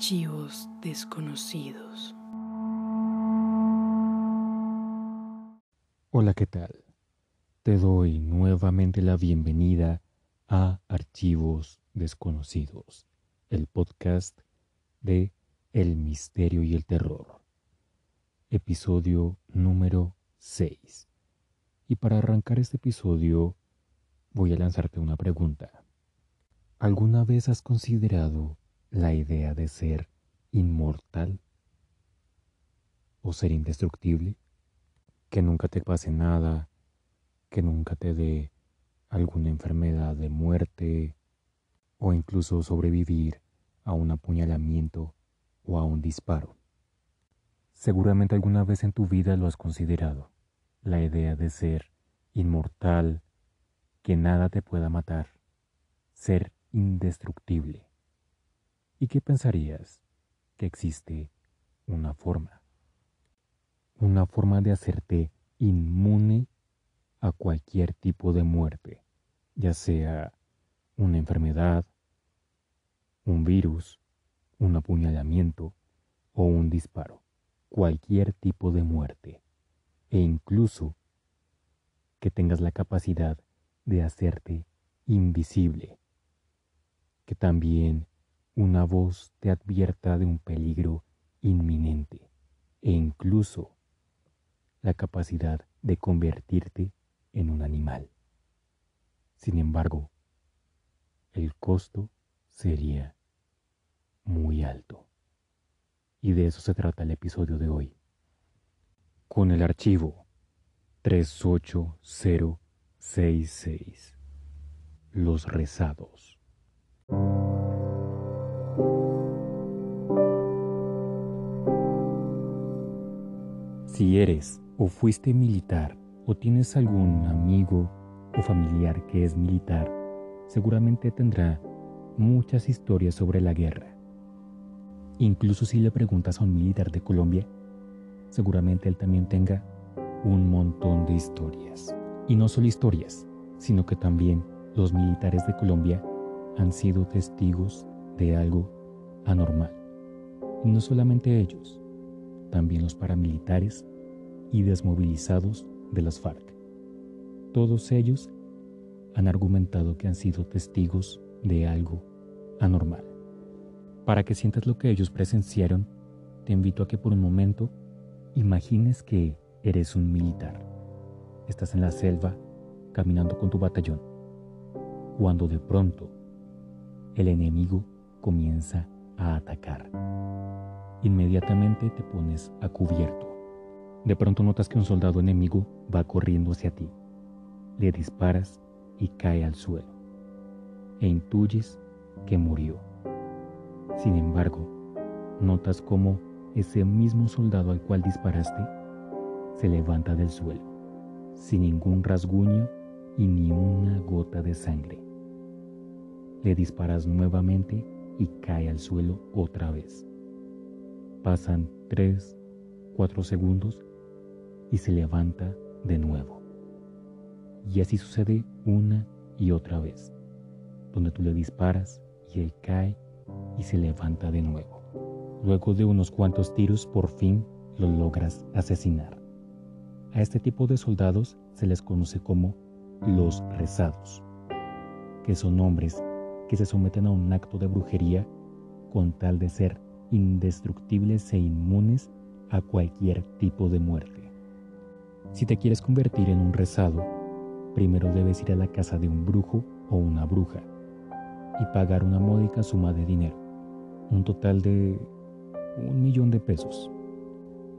Archivos desconocidos. Hola, ¿qué tal? Te doy nuevamente la bienvenida a Archivos desconocidos, el podcast de El misterio y el terror. Episodio número 6. Y para arrancar este episodio voy a lanzarte una pregunta. ¿Alguna vez has considerado la idea de ser inmortal o ser indestructible, que nunca te pase nada, que nunca te dé alguna enfermedad de muerte o incluso sobrevivir a un apuñalamiento o a un disparo. Seguramente alguna vez en tu vida lo has considerado, la idea de ser inmortal, que nada te pueda matar, ser indestructible. ¿Y qué pensarías? Que existe una forma. Una forma de hacerte inmune a cualquier tipo de muerte, ya sea una enfermedad, un virus, un apuñalamiento o un disparo, cualquier tipo de muerte, e incluso que tengas la capacidad de hacerte invisible, que también una voz te advierta de un peligro inminente e incluso la capacidad de convertirte en un animal. Sin embargo, el costo sería muy alto. Y de eso se trata el episodio de hoy. Con el archivo 38066. Los rezados. Si eres o fuiste militar o tienes algún amigo o familiar que es militar, seguramente tendrá muchas historias sobre la guerra. Incluso si le preguntas a un militar de Colombia, seguramente él también tenga un montón de historias. Y no solo historias, sino que también los militares de Colombia han sido testigos de algo anormal. Y no solamente ellos, también los paramilitares y desmovilizados de las FARC. Todos ellos han argumentado que han sido testigos de algo anormal. Para que sientas lo que ellos presenciaron, te invito a que por un momento imagines que eres un militar. Estás en la selva caminando con tu batallón, cuando de pronto el enemigo comienza a atacar. Inmediatamente te pones a cubierto. De pronto notas que un soldado enemigo va corriendo hacia ti. Le disparas y cae al suelo. E intuyes que murió. Sin embargo, notas cómo ese mismo soldado al cual disparaste se levanta del suelo, sin ningún rasguño y ni una gota de sangre. Le disparas nuevamente y cae al suelo otra vez. Pasan 3, 4 segundos y se levanta de nuevo. Y así sucede una y otra vez, donde tú le disparas y él cae y se levanta de nuevo. Luego de unos cuantos tiros por fin lo logras asesinar. A este tipo de soldados se les conoce como los rezados, que son hombres que se someten a un acto de brujería con tal de ser indestructibles e inmunes a cualquier tipo de muerte. Si te quieres convertir en un rezado, primero debes ir a la casa de un brujo o una bruja y pagar una módica suma de dinero, un total de un millón de pesos.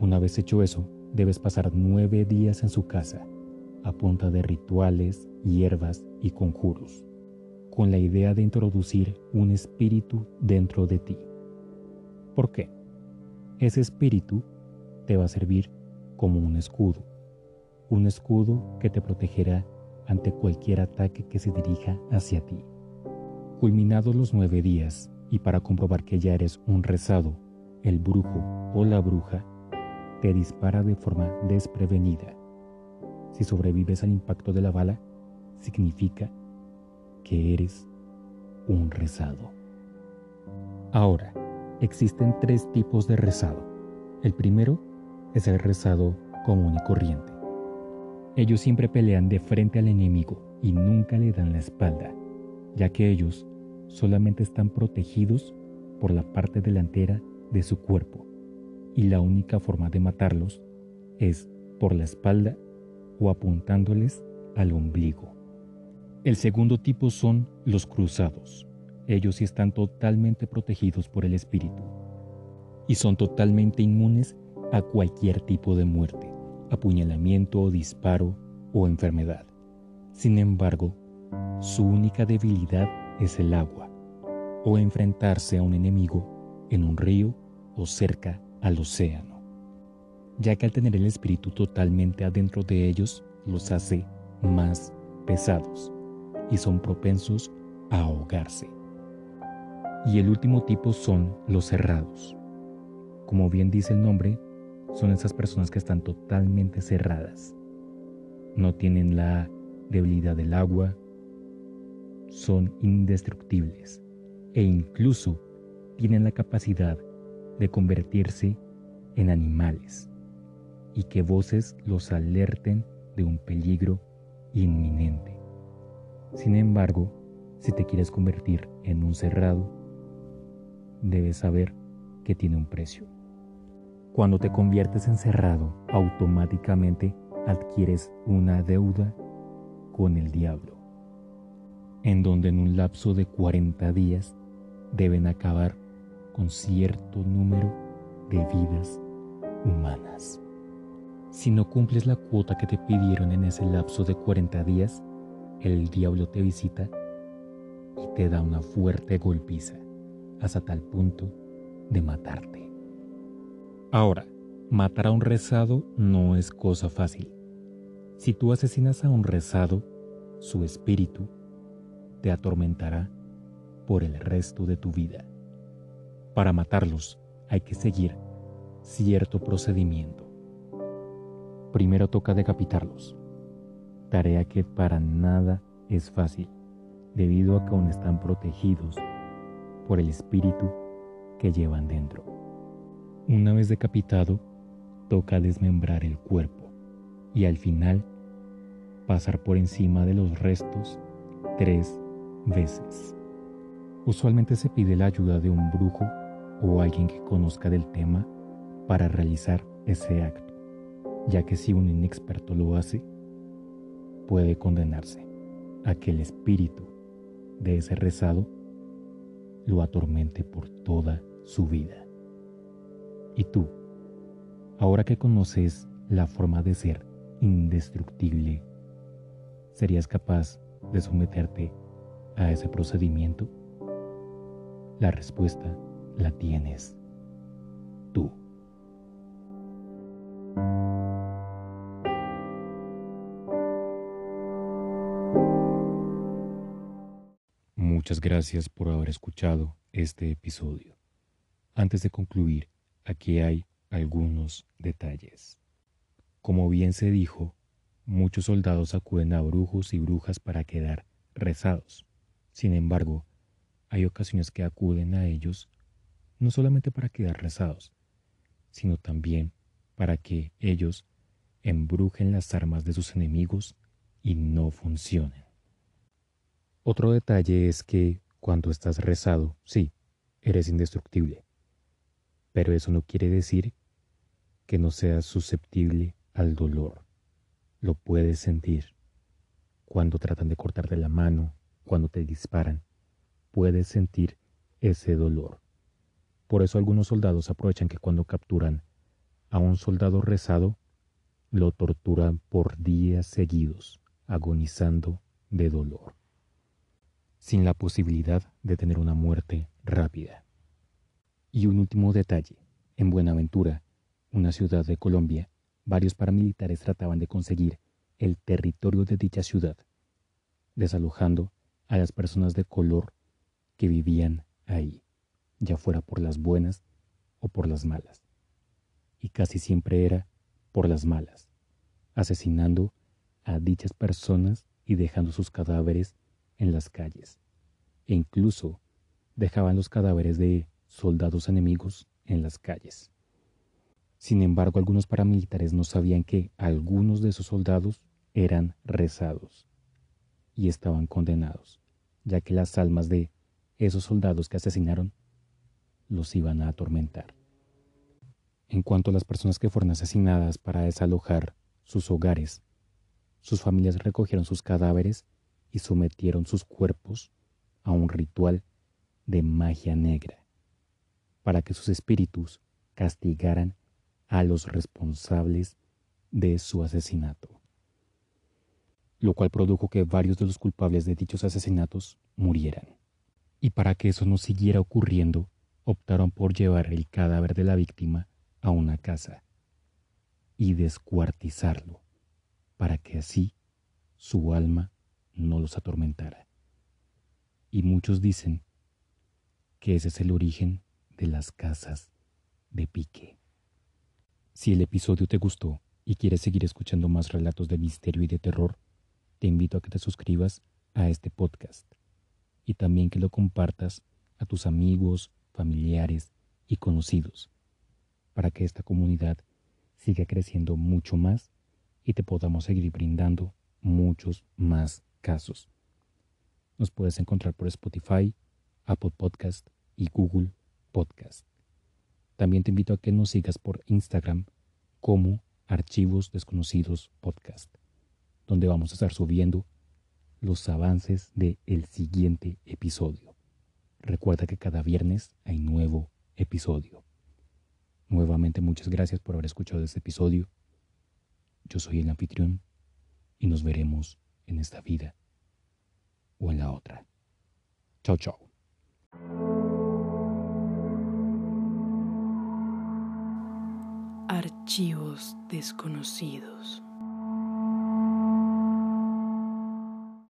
Una vez hecho eso, debes pasar nueve días en su casa, a punta de rituales, hierbas y conjuros con la idea de introducir un espíritu dentro de ti. ¿Por qué? Ese espíritu te va a servir como un escudo, un escudo que te protegerá ante cualquier ataque que se dirija hacia ti. Culminados los nueve días, y para comprobar que ya eres un rezado, el brujo o la bruja te dispara de forma desprevenida. Si sobrevives al impacto de la bala, significa que eres un rezado. Ahora, Existen tres tipos de rezado. El primero es el rezado común y corriente. Ellos siempre pelean de frente al enemigo y nunca le dan la espalda, ya que ellos solamente están protegidos por la parte delantera de su cuerpo y la única forma de matarlos es por la espalda o apuntándoles al ombligo. El segundo tipo son los cruzados. Ellos sí están totalmente protegidos por el espíritu y son totalmente inmunes a cualquier tipo de muerte, apuñalamiento, disparo o enfermedad. Sin embargo, su única debilidad es el agua o enfrentarse a un enemigo en un río o cerca al océano, ya que al tener el espíritu totalmente adentro de ellos los hace más pesados y son propensos a ahogarse. Y el último tipo son los cerrados. Como bien dice el nombre, son esas personas que están totalmente cerradas. No tienen la debilidad del agua, son indestructibles e incluso tienen la capacidad de convertirse en animales y que voces los alerten de un peligro inminente. Sin embargo, si te quieres convertir en un cerrado, debes saber que tiene un precio. Cuando te conviertes en cerrado, automáticamente adquieres una deuda con el diablo, en donde en un lapso de 40 días deben acabar con cierto número de vidas humanas. Si no cumples la cuota que te pidieron en ese lapso de 40 días, el diablo te visita y te da una fuerte golpiza hasta tal punto de matarte. Ahora, matar a un rezado no es cosa fácil. Si tú asesinas a un rezado, su espíritu te atormentará por el resto de tu vida. Para matarlos hay que seguir cierto procedimiento. Primero toca decapitarlos, tarea que para nada es fácil, debido a que aún están protegidos por el espíritu que llevan dentro. Una vez decapitado, toca desmembrar el cuerpo y al final pasar por encima de los restos tres veces. Usualmente se pide la ayuda de un brujo o alguien que conozca del tema para realizar ese acto ya que si un inexperto lo hace, puede condenarse a que el espíritu de ese rezado lo atormente por toda su vida. Y tú, ahora que conoces la forma de ser indestructible, ¿serías capaz de someterte a ese procedimiento? La respuesta la tienes tú. Muchas gracias por haber escuchado este episodio. Antes de concluir, aquí hay algunos detalles. Como bien se dijo, muchos soldados acuden a brujos y brujas para quedar rezados. Sin embargo, hay ocasiones que acuden a ellos no solamente para quedar rezados, sino también para que ellos embrujen las armas de sus enemigos y no funcionen. Otro detalle es que cuando estás rezado, sí, eres indestructible. Pero eso no quiere decir que no seas susceptible al dolor. Lo puedes sentir. Cuando tratan de cortarte la mano, cuando te disparan, puedes sentir ese dolor. Por eso algunos soldados aprovechan que cuando capturan a un soldado rezado, lo torturan por días seguidos, agonizando de dolor sin la posibilidad de tener una muerte rápida. Y un último detalle, en Buenaventura, una ciudad de Colombia, varios paramilitares trataban de conseguir el territorio de dicha ciudad, desalojando a las personas de color que vivían ahí, ya fuera por las buenas o por las malas. Y casi siempre era por las malas, asesinando a dichas personas y dejando sus cadáveres en las calles, e incluso dejaban los cadáveres de soldados enemigos en las calles. Sin embargo, algunos paramilitares no sabían que algunos de esos soldados eran rezados y estaban condenados, ya que las almas de esos soldados que asesinaron los iban a atormentar. En cuanto a las personas que fueron asesinadas para desalojar sus hogares, sus familias recogieron sus cadáveres y sometieron sus cuerpos a un ritual de magia negra, para que sus espíritus castigaran a los responsables de su asesinato, lo cual produjo que varios de los culpables de dichos asesinatos murieran. Y para que eso no siguiera ocurriendo, optaron por llevar el cadáver de la víctima a una casa y descuartizarlo, para que así su alma no los atormentara. Y muchos dicen que ese es el origen de las casas de pique. Si el episodio te gustó y quieres seguir escuchando más relatos de misterio y de terror, te invito a que te suscribas a este podcast y también que lo compartas a tus amigos, familiares y conocidos para que esta comunidad siga creciendo mucho más y te podamos seguir brindando muchos más casos. Nos puedes encontrar por Spotify, Apple Podcast y Google Podcast. También te invito a que nos sigas por Instagram como Archivos Desconocidos Podcast, donde vamos a estar subiendo los avances del el siguiente episodio. Recuerda que cada viernes hay nuevo episodio. Nuevamente muchas gracias por haber escuchado este episodio. Yo soy el anfitrión y nos veremos en esta vida o en la otra. Chao, chao. Archivos desconocidos.